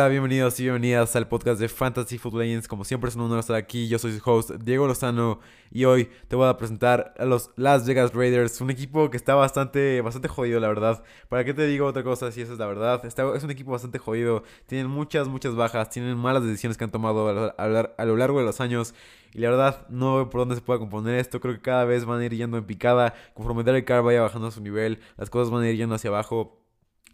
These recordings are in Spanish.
Hola, bienvenidos y bienvenidas al podcast de Fantasy Football Legends. Como siempre es un honor estar aquí. Yo soy su host Diego Lozano y hoy te voy a presentar a los Las Vegas Raiders, un equipo que está bastante, bastante jodido, la verdad. ¿Para qué te digo otra cosa si esa es la verdad? Está, es un equipo bastante jodido. Tienen muchas, muchas bajas. Tienen malas decisiones que han tomado a, lo largo de los años. Y la verdad, no veo por dónde se pueda componer esto. Creo que cada vez van a ir yendo en picada. Conforme Derek Carr vaya bajando a su nivel, las cosas van a ir yendo hacia abajo.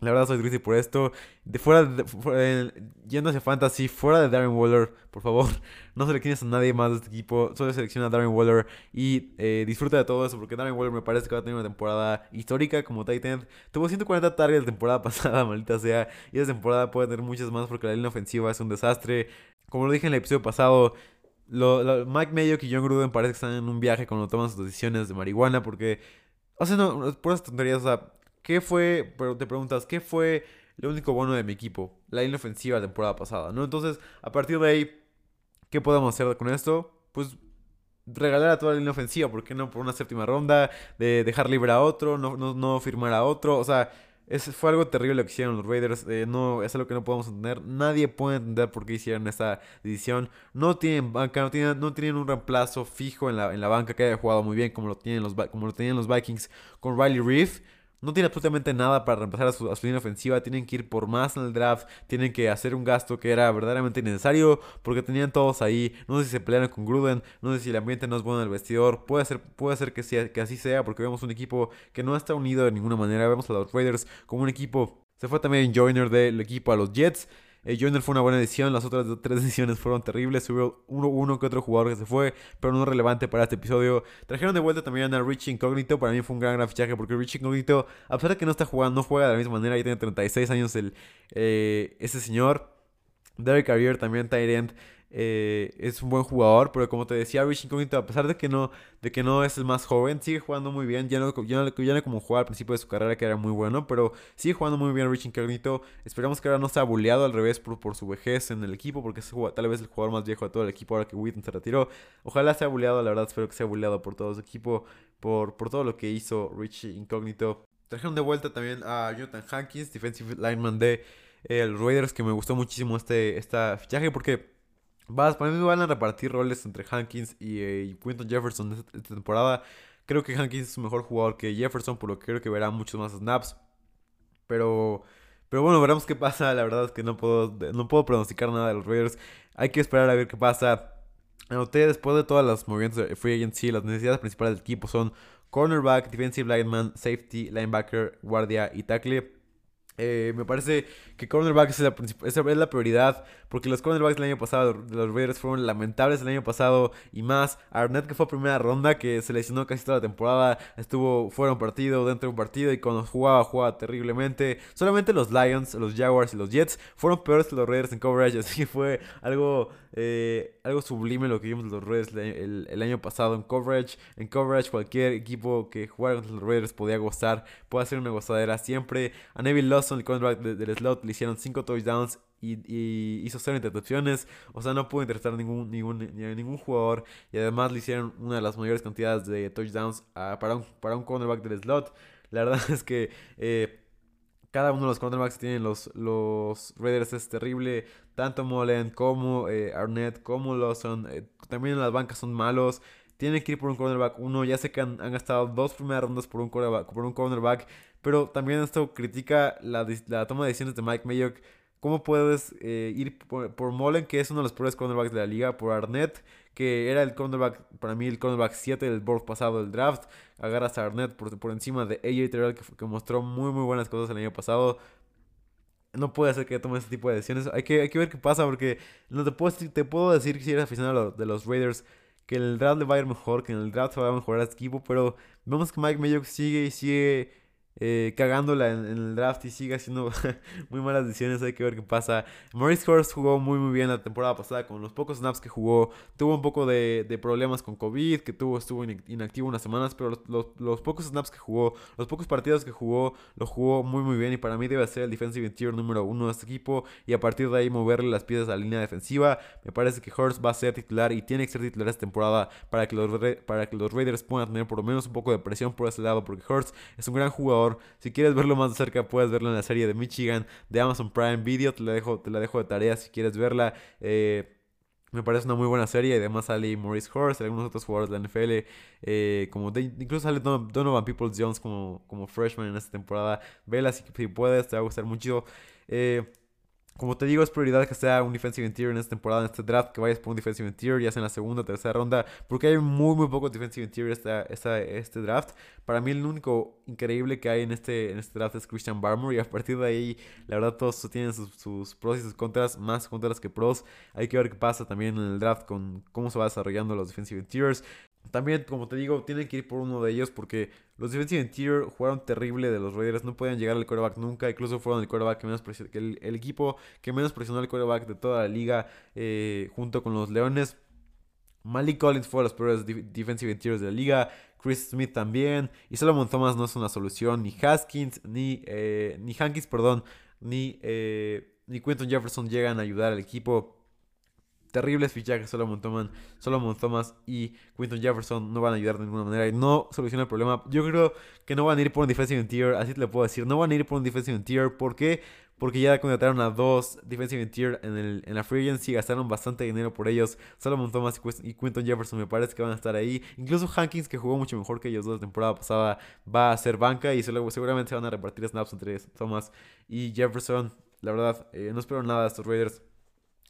La verdad soy triste por esto. De fuera, de, yendo hacia Fantasy, fuera de Darren Waller, por favor, no selecciones a nadie más de este equipo. Solo selecciona a Darren Waller y eh, disfruta de todo eso porque Darren Waller me parece que va a tener una temporada histórica como Titan. Tuvo 140 targets la temporada pasada, maldita sea. Y esta temporada puede tener muchas más porque la línea ofensiva es un desastre. Como lo dije en el episodio pasado, lo, Mike Mayock y John Gruden parece que están en un viaje cuando toman sus decisiones de marihuana porque... O sea, no, por esas tonterías, o sea ¿Qué fue, pero te preguntas, ¿qué fue lo único bueno de mi equipo? La línea ofensiva la temporada pasada, ¿no? Entonces, a partir de ahí, ¿qué podemos hacer con esto? Pues regalar a toda la línea ofensiva, ¿por qué no? Por una séptima ronda, de dejar libre a otro, no, no, no firmar a otro, o sea, es, fue algo terrible lo que hicieron los Raiders. Eh, no, es algo que no podemos entender. Nadie puede entender por qué hicieron esta decisión. No tienen banca, no tienen, no tienen un reemplazo fijo en la, en la banca que haya jugado muy bien como lo, tienen los, como lo tenían los Vikings con Riley Reef. No tiene absolutamente nada para reemplazar a su, línea ofensiva. Tienen que ir por más en el draft. Tienen que hacer un gasto que era verdaderamente innecesario. Porque tenían todos ahí. No sé si se pelearon con Gruden. No sé si el ambiente no es bueno en el vestidor. Puede ser, puede ser que, sea, así sea. Porque vemos un equipo que no está unido de ninguna manera. Vemos a los Raiders como un equipo. Se fue también Joiner del equipo a los Jets. Eh, fue una buena edición, las otras tres ediciones fueron terribles. Hubo uno, uno que otro jugador que se fue, pero no relevante para este episodio. Trajeron de vuelta también a Rich Incognito. Para mí fue un gran, gran fichaje porque Rich Incognito, a pesar de que no está jugando, no juega de la misma manera. Ya tiene 36 años el, eh, ese señor. Derek Carrier también, Tyrant. Eh, es un buen jugador, pero como te decía, Rich Incognito, a pesar de que no, de que no es el más joven, sigue jugando muy bien. Ya no, ya, no, como jugaba al principio de su carrera, que era muy bueno, pero sigue jugando muy bien Rich Incognito. Esperamos que ahora no sea bulleado al revés por, por su vejez en el equipo, porque es tal vez el jugador más viejo de todo el equipo ahora que Witten se retiró. Ojalá sea bulleado, la verdad, espero que sea bulleado por todo su equipo, por, por todo lo que hizo Rich Incognito. Trajeron de vuelta también a Jonathan Hankins, defensive lineman de eh, los Raiders, que me gustó muchísimo este esta fichaje porque Vas, para mí me van a repartir roles entre Hankins y, eh, Quinton Jefferson esta, temporada. Creo que Hankins es un mejor jugador que Jefferson, por lo que creo que verá muchos más snaps. Pero, pero bueno, veremos qué pasa. La verdad es que no puedo, no puedo pronosticar nada de los Raiders. Hay que esperar a ver qué pasa. Anoté después de todas las movimientos de free agency, las necesidades principales del equipo son cornerback, defensive lineman, safety, linebacker, guardia y tackle. Eh, me parece que cornerback es la, es la prioridad, porque los cornerbacks del año pasado de los Raiders fueron lamentables el año pasado y más. Arnett, que fue primera ronda, que se lesionó casi toda la temporada, estuvo fuera un partido, dentro de un partido y cuando jugaba, jugaba terriblemente. Solamente los Lions, los Jaguars y los Jets fueron peores que los Raiders en coverage, así que fue algo, eh, algo sublime lo que vimos los Raiders el, año pasado en coverage. En coverage, cualquier equipo que jugara contra los Raiders podía gozar, puede hacer una gozadera siempre. A Neville Lawson, el cornerback del slot, le hicieron 5 touchdowns y, hizo 0 intercepciones. O sea, no pudo interceptar ningún, ningún, ningún jugador. Y además le hicieron una de las mayores cantidades de touchdowns para, un, para un cornerback del slot. La verdad es que eh, cada uno de los cornerbacks que tienen los, los Raiders es terrible. Tanto Mullen como eh, Arnett como Lawson. Eh, también en las bancas son malos. Tienen que ir por un cornerback uno. Ya sé que han, gastado dos primeras rondas por un cornerback, por un cornerback pero también esto critica la, la toma de decisiones de Mike Mayock ¿Cómo puedes eh, ir por, por, Mullen, que es uno de los peores cornerbacks de la liga? Por Arnett, que era el cornerback, para mí el cornerback 7 del board pasado del draft. Agarras a Arnett por, por encima de AJ Terrell, que, mostró muy, muy buenas cosas el año pasado. No puede ser que tome este tipo de decisiones. Hay que, hay que ver qué pasa, porque no te puedo, te puedo decir que si eres aficionado de los Raiders, que el draft le va a ir mejor, que en el draft se va a mejorar este equipo, pero vemos que Mike Mayock sigue y sigue eh, cagándola en, el draft y sigue haciendo muy malas decisiones. Hay que ver qué pasa. Maurice Hurst jugó muy muy bien la temporada pasada con los pocos snaps que jugó. Tuvo un poco de, problemas con COVID, que tuvo, estuvo inactivo unas semanas, pero los, pocos snaps que jugó, los pocos partidos que jugó, lo jugó muy muy bien y para mí debe ser el defensive interior número uno de este equipo y a partir de ahí moverle las piezas a la línea defensiva. Me parece que Hurst va a ser titular y tiene que ser titular esta temporada para que los, para que los Raiders puedan tener por lo menos un poco de presión por ese lado porque Hurst es un gran jugador Si quieres verlo más de cerca, puedes verlo en la serie de Michigan de Amazon Prime Video. Te la dejo, te la dejo de tarea si quieres verla. Eh, me parece una muy buena serie. Y además sale Maurice Horst y algunos otros jugadores de la NFL. Eh, como incluso sale Donovan Peoples Jones como, como freshman en esta temporada. Vela si, si puedes, te va a gustar mucho. Eh, como te digo, es prioridad que sea un defensive interior en esta temporada, en este draft, que vayas por un defensive interior, ya sea en la segunda tercera ronda, porque hay muy, muy pocos defensive interior esta, esta, este draft. Para mí, el único increíble que hay en este, en este draft es Christian Barmore, y a partir de ahí, la verdad, todos tienen sus, sus pros y sus contras, más contras que pros. Hay que ver qué pasa también en el draft con cómo se va desarrollando los defensive interiors. También, como te digo, tienen que ir por uno de ellos porque los defensive interior jugaron terrible de los Raiders. No podían llegar al quarterback nunca. Incluso fueron el quarterback que menos que el, equipo que menos presionó al quarterback de toda la liga eh, junto con los Leones. Malik Collins fue de los peores defensive interiors de la liga. Chris Smith también. Y Solomon Thomas no es una solución. Ni Haskins, ni, eh, ni Hankins, perdón, ni, eh, ni Quinton Jefferson llegan a ayudar al equipo terribles fichajes Solomon Thomas, Solomon Thomas y Quinton Jefferson no van a ayudar de ninguna manera y no soluciona el problema. Yo creo que no van a ir por un defensive tier, así te lo puedo decir. No van a ir por un defensive tier. ¿Por qué? Porque ya contrataron a dos defensive tier en, el, en la free agency, gastaron bastante dinero por ellos. Solomon Thomas y Quinton Jefferson me parece que van a estar ahí. Incluso Hankins, que jugó mucho mejor que ellos dos la temporada pasada, va a ser banca y seguramente se van a repartir snaps entre Thomas y Jefferson. La verdad, eh, no espero nada de estos Raiders.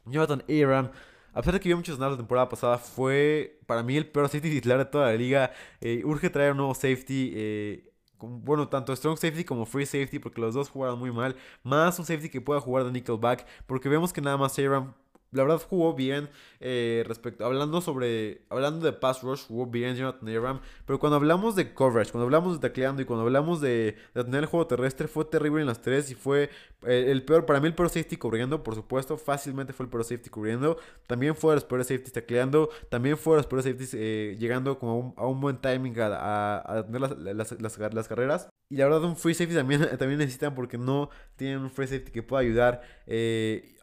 Jonathan Aram a pesar de que vio muchos snaps la temporada pasada, fue para mí el peor safety titular de toda la liga. Eh, urge traer un nuevo safety. Eh, bueno, tanto strong safety como free safety, porque los dos jugaron muy mal. Más un safety que pueda jugar de nickelback, porque vemos que nada más Aram la verdad jugó bien eh, respecto hablando sobre hablando de pass rush jugó bien Jonathan pero cuando hablamos de coverage cuando hablamos de tacleando y cuando hablamos de, tener el juego terrestre fue terrible en las tres y fue eh, el peor para mí el peor safety cubriendo por supuesto fácilmente fue el peor safety cubriendo también fue de los peores safeties tacleando también fue de los peores safeties eh, llegando como a un, buen timing a, tener las, las, carreras y la verdad un free safety también, también necesitan porque no tienen un free safety que pueda ayudar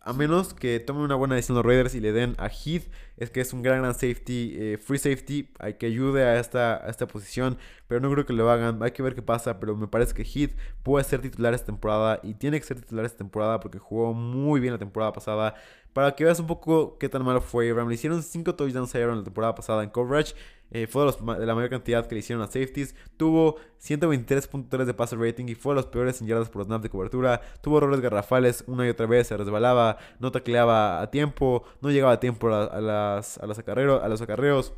a menos que tomen una buena decisión los Raiders y le den a Heath, es que es un gran, gran safety, eh, free safety, hay que ayude a esta, a esta posición, pero no creo que lo hagan, hay que ver qué pasa, pero me parece que Heath puede ser titular esta temporada y tiene que ser titular esta temporada porque jugó muy bien la temporada pasada. Para que veas un poco qué tan malo fue Abraham, le hicieron 5 touchdowns a Abraham la temporada pasada en coverage eh, fue de, la mayor cantidad que le hicieron a safeties. Tuvo 123.3 de passer rating y fue de los peores en yardas por snap de cobertura. Tuvo errores garrafales una y otra vez, se resbalaba, no tacleaba a tiempo, no llegaba a tiempo a, las, a, los, acarreos, a los acarreos.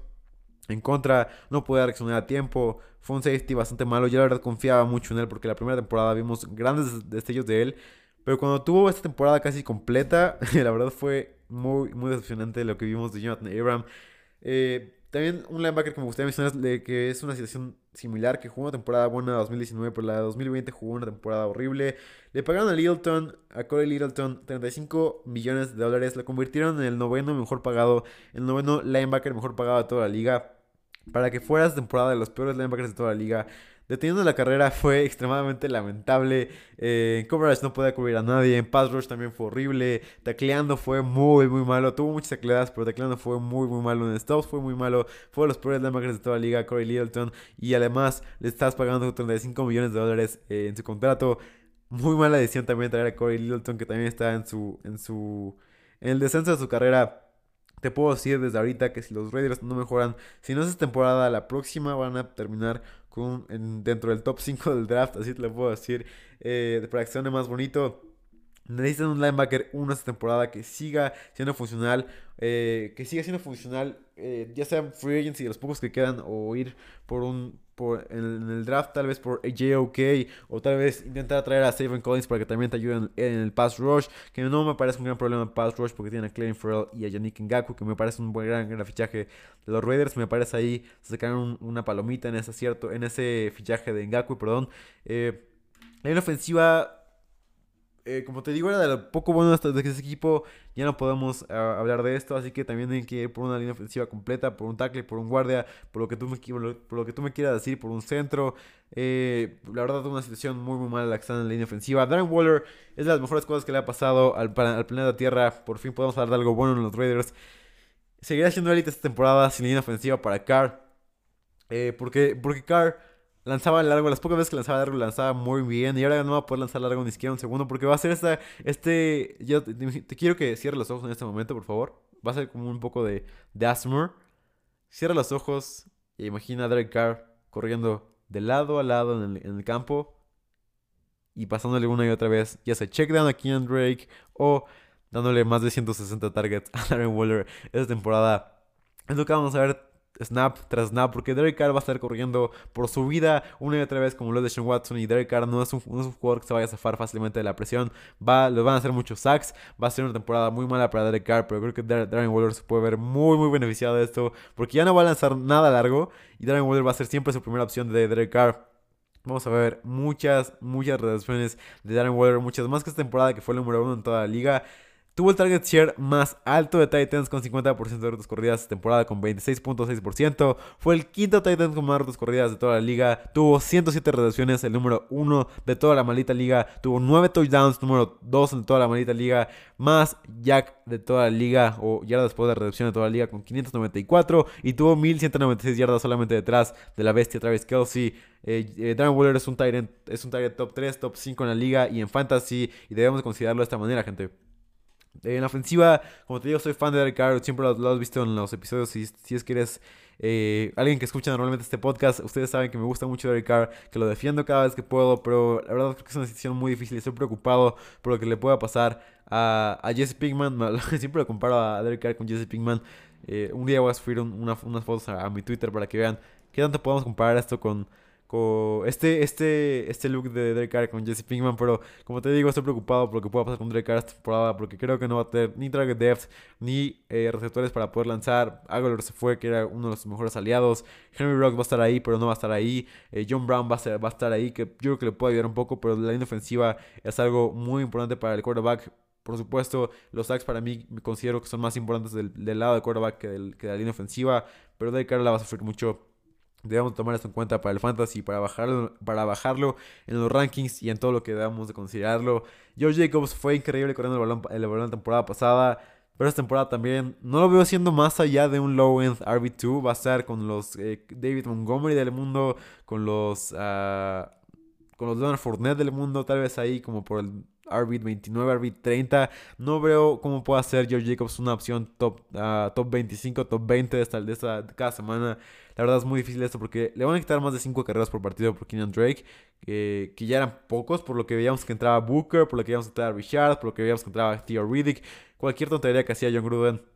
En contra, no podía reaccionar a tiempo. Fue un safety bastante malo. Yo la verdad confiaba mucho en él porque la primera temporada vimos grandes destellos de él. Pero cuando tuvo esta temporada casi completa, la verdad fue muy, muy decepcionante lo que vimos de Jonathan Abraham. Eh, también un linebacker que me gustaría mencionar de que es una situación similar, que jugó una temporada buena 2019, pero la de 2020 jugó una temporada horrible. Le pagaron a Littleton, a Corey Littleton, 35 millones de dólares. Lo convirtieron en el noveno mejor pagado, el noveno linebacker mejor pagado de toda la liga. Para que fuera esta temporada de los peores linebackers de toda la liga. Deteniendo la carrera fue extremadamente lamentable. Eh, en coverage no podía cubrir a nadie. En pass rush también fue horrible. Tacleando fue muy, muy malo. Tuvo muchas tacleadas, pero tacleando fue muy, muy malo. En stops fue muy malo. Fue de los peores linebackers de toda la liga, Corey Littleton. Y además le estás pagando 35 millones de dólares eh, en su contrato. Muy mala decisión también traer a Corey Littleton, que también está en su. en su. en el descenso de su carrera. Te puedo decir desde ahorita que si los Raiders no mejoran, si no es temporada, la próxima van a terminar dentro del top 5 del draft, así te lo puedo decir, eh, de de más bonito. Necesitan un linebacker una temporada que siga siendo funcional, eh, que siga siendo funcional, eh, ya sea free agency de los pocos que quedan o ir por un por, en, el draft tal vez por JOK o tal vez intentar traer a Stephen Collins para que también te ayuden en, el pass rush, que no me parece un gran problema en pass rush porque tienen a Clayton Farrell y a Yannick Ngaku, que me parece un buen gran, gran fichaje de los Raiders, me parece ahí sacaron una palomita en ese cierto en ese fichaje de Ngaku, perdón. Eh, una ofensiva eh, como te digo, era de lo poco bueno de ese equipo. Ya no podemos ah, hablar de esto. Así que también hay que ir por una línea ofensiva completa, por un tackle, por un guardia, por lo que tú me, por lo que tú me quieras decir, por un centro. Eh, la verdad, una situación muy, muy mala la que está en la línea ofensiva. Darren Waller es de las mejores cosas que le ha pasado al, al planeta Tierra. Por fin podemos hablar de algo bueno en los Raiders. Seguirá siendo élite esta temporada sin línea ofensiva para Carr. Eh, porque, porque Carr lanzaba largo, las pocas veces que lanzaba largo, lanzaba muy bien. Y ahora no va a poder lanzar largo ni siquiera un segundo porque va a ser esta, este, yo te, quiero que cierre los ojos en este momento, por favor. Va a ser como un poco de, de Asmore. Cierra los ojos e imagina a Derek Carr corriendo de lado a lado en el, en el campo y pasándole una y otra vez, ya sea check down a Keenan Drake o dándole más de 160 targets a Darren Waller esta temporada. Es lo que vamos a ver snap tras snap, porque Derek Carr va a estar corriendo por su vida una y otra vez como lo de Sean Watson y Derek Carr no es, un, jugador que se vaya a zafar fácilmente de la presión, va, van a hacer muchos sacks, va a ser una temporada muy mala para Derek Carr, pero creo que Darren Waller se puede ver muy muy beneficiado de esto, porque ya no va a lanzar nada largo y Darren Waller va a ser siempre su primera opción de Derek Carr. Vamos a ver muchas, muchas reacciones de Darren Waller, muchas más que esta temporada que fue el número uno en toda la liga. Tuvo el target share más alto de Titans con 50% de rutas corridas esta temporada con 26.6%. Fue el quinto Titans con más rutas corridas de toda la liga. Tuvo 107 recepciones, el número 1 de toda la maldita liga. Tuvo 9 touchdowns, número 2 en toda la maldita liga. Más Jack de toda la liga, o yardas después de recepción de toda la liga con 594. Y tuvo 1196 yardas solamente detrás de la bestia Travis Kelsey. Eh, eh, Darren Waller es un Tyrant, es un Tyrant top 3, top 5 en la liga y en fantasy. Y debemos considerarlo de esta manera, gente. En la ofensiva, como te digo, soy fan de Derek Carr. Siempre lo, has visto en los episodios. Si, si es que eres eh, alguien que escucha normalmente este podcast, ustedes saben que me gusta mucho Derek Carr, que lo defiendo cada vez que puedo. Pero la verdad creo que es una decisión muy difícil. Estoy preocupado por lo que le pueda pasar a, a Jesse Pinkman. Siempre lo comparo a Derek Carr con Jesse Pinkman. Eh, un día voy a subir unas fotos a, a mi Twitter para que vean qué tanto podemos comparar esto con este, este, este look de Derek Carr con Jesse Pinkman, pero como te digo, estoy preocupado por lo que pueda pasar con Derek Carr esta temporada, porque creo que no va a tener ni target depth, ni eh, receptores para poder lanzar. Aguilar se fue, que era uno de los mejores aliados. Henry Rock va a estar ahí, pero no va a estar ahí. Eh, John Brown va a, va a estar ahí, que yo creo que le puede ayudar un poco, pero la línea ofensiva es algo muy importante para el quarterback. Por supuesto, los sacks para mí considero que son más importantes del, lado del quarterback que, del, que de la línea ofensiva, pero Derek Carr la va a sufrir mucho Debemos tomar esto en cuenta para el fantasy, para bajarlo, para bajarlo en los rankings y en todo lo que debamos de considerarlo. George Jacobs fue increíble corriendo el balón, el balón la temporada pasada. Pero esta temporada también no lo veo siendo más allá de un low-end RB2. Va a estar con los eh, David Montgomery del mundo, con los, uh, con los Leonard Fournette del mundo, tal vez ahí como por el RB 29, RB 30. No veo cómo pueda ser George Jacobs una opción top, uh, top 25, top 20 de esta, de esta cada semana. La verdad es muy difícil esto porque le van a quitar más de 5 carreras por partido por Kenyan Drake, que ya eran pocos, por lo que veíamos que entraba Booker, por lo que veíamos que entraba Richard, por lo que veíamos que entraba Theo Riddick. Cualquier tontería que hacía John Gruden.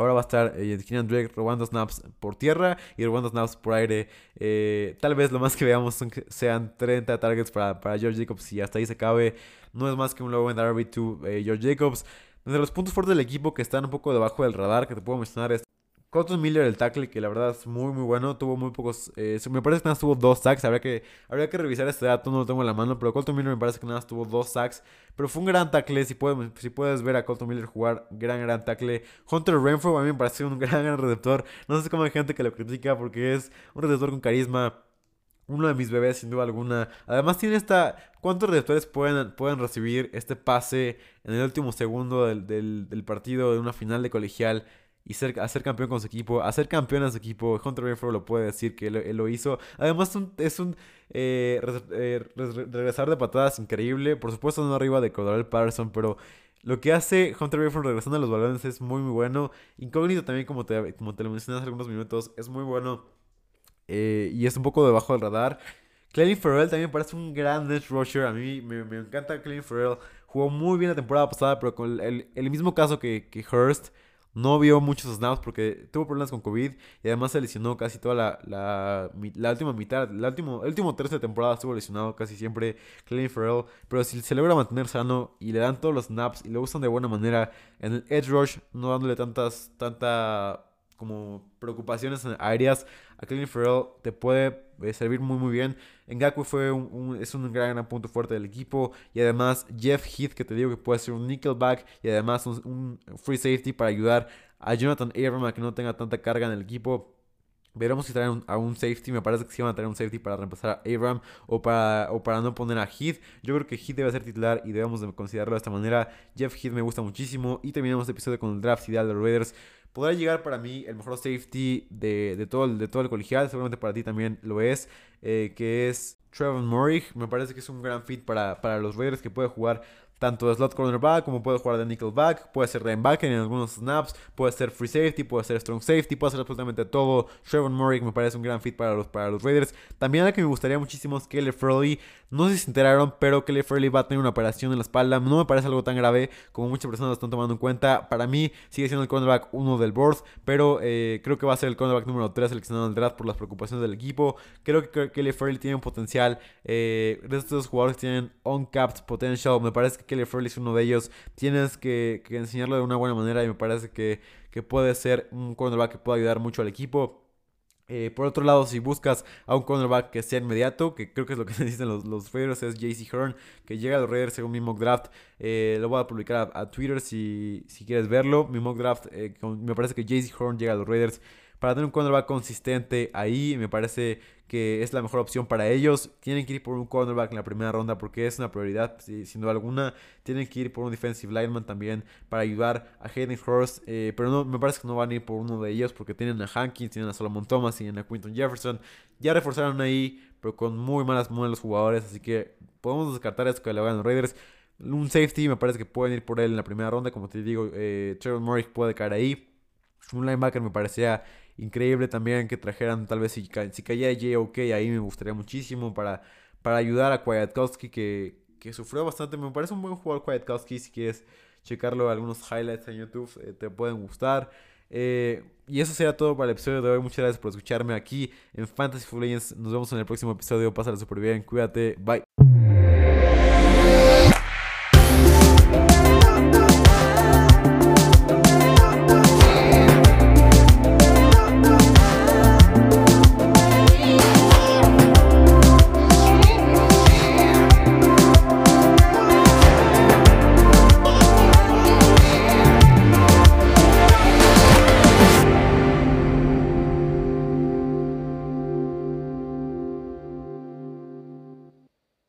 Ahora va a estar eh, Drake robando snaps por tierra y robando snaps por aire. Eh, tal vez lo más que veamos sean 30 targets para, para George Jacobs y hasta ahí se acabe. No es más que un low en RB2 eh, George Jacobs. De los puntos fuertes del equipo que están un poco debajo del radar, que te puedo mencionar es Colton Miller, el tackle, que la verdad es muy, muy bueno. Tuvo muy pocos. Eh, me parece que nada tuvo dos sacks. Habría que, habría que revisar este dato, no lo tengo en la mano. Pero Colton Miller me parece que nada más tuvo dos sacks. Pero fue un gran tackle. Si puedes, si puedes ver a Colton Miller jugar, gran, gran tackle. Hunter Renfro a mí me parece un gran, gran receptor. No sé cómo hay gente que lo critica porque es un receptor con carisma uno de mis bebés, sin duda alguna. Además, tiene esta. ¿Cuántos receptores pueden, pueden recibir este pase en el último segundo del, del, del, partido de una final de colegial? Y ser, hacer campeón con su equipo, hacer campeón a su equipo. Hunter Renfro lo puede decir que él, lo hizo. Además, es un eh, eh, regresar de patadas increíble. Por supuesto, no arriba de Cordell Patterson, pero lo que hace Hunter Renfro regresando a los balones es muy, muy bueno. Incógnito también, como te, como te lo mencioné hace algunos minutos, es muy bueno. Eh, y es un poco debajo del radar. Clelin Farrell también parece un gran edge rusher. A mí me, encanta Clelin Farrell. Jugó muy bien la temporada pasada, pero con el, el mismo caso que, que Hurst. No vio muchos snaps porque tuvo problemas con COVID y además se lesionó casi toda la, la, última mitad, la último, el último tercio de temporada estuvo lesionado casi siempre Clayton Farrell. Pero si se logra mantener sano y le dan todos los snaps y lo usan de buena manera en el edge rush, no dándole tantas, tanta como preocupaciones aéreas, a Clayton Farrell te puede eh, servir muy muy bien. Ngakwe fue un, es un gran, punto fuerte del equipo. Y además Jeff Heath, que te digo que puede ser un nickelback. Y además un, free safety para ayudar a Jonathan Abram a que no tenga tanta carga en el equipo. Veremos si traen a un safety. Me parece que sí van a traer un safety para reemplazar a Abram o para, o para no poner a Heath. Yo creo que Heath debe ser titular y debemos de considerarlo de esta manera. Jeff Heath me gusta muchísimo. Y terminamos el episodio con el draft ideal de los Raiders. Podrá llegar para mí el mejor safety de, todo, el, de todo el colegial, seguramente para ti también lo es, eh, que es Trevor Murray. Me parece que es un gran fit para, para los Raiders que puede jugar tanto de slot cornerback como puede jugar de nickelback, puede ser linebacker en algunos snaps, puede ser free safety, puede ser strong safety, puede ser absolutamente todo. Trevor Murray me parece un gran fit para los, para los Raiders. También la que me gustaría muchísimo es Kelly Furley. No sé si se enteraron, pero Kelly Furley va a tener una operación en la espalda. No me parece algo tan grave como muchas personas lo están tomando en cuenta. Para mí sigue siendo el cornerback 1 del board, pero eh, creo que va a ser el cornerback número 3 seleccionado el draft por las preocupaciones del equipo. Creo que Kelly Furley tiene un potencial. Eh, de estos jugadores que tienen uncapped potential, me parece que Kelly Furley es uno de ellos. Tienes que, enseñarlo de una buena manera y me parece que, puede ser un cornerback que pueda ayudar mucho al equipo. Eh, por otro lado, si buscas a un cornerback que sea inmediato, que creo que es lo que necesitan los, los Raiders, es JC Hearn, que llega a los Raiders según mi mock draft. Eh, lo voy a publicar a, Twitter si, si, quieres verlo. Mi mock draft, eh, me parece que JC Hearn llega a los Raiders para tener un cornerback consistente ahí, me parece que es la mejor opción para ellos. Tienen que ir por un cornerback en la primera ronda porque es una prioridad, sin duda alguna. Tienen que ir por un defensive lineman también para ayudar a Hayden Hurst. Eh, pero no, me parece que no van a ir por uno de ellos porque tienen a Hankins, tienen a Solomon Thomas, tienen a Quinton Jefferson. Ya reforzaron ahí, pero con muy malas malos jugadores. Así que podemos descartar esto que le vayan los Raiders. Un safety me parece que pueden ir por él en la primera ronda. Como te digo, eh, Trevor Murray puede caer ahí. Un linebacker me parecía increíble también que trajeran, tal vez si, si caía J.O.K. ahí me gustaría muchísimo para, para ayudar a Kwiatkowski que, que sufrió bastante. Me parece un buen jugador Kwiatkowski si quieres checarlo, algunos highlights en YouTube eh, te pueden gustar. Eh, y eso sería todo para el episodio de hoy. Muchas gracias por escucharme aquí en Fantasy Football Legends. Nos vemos en el próximo episodio. Pásala súper bien. Cuídate. Bye.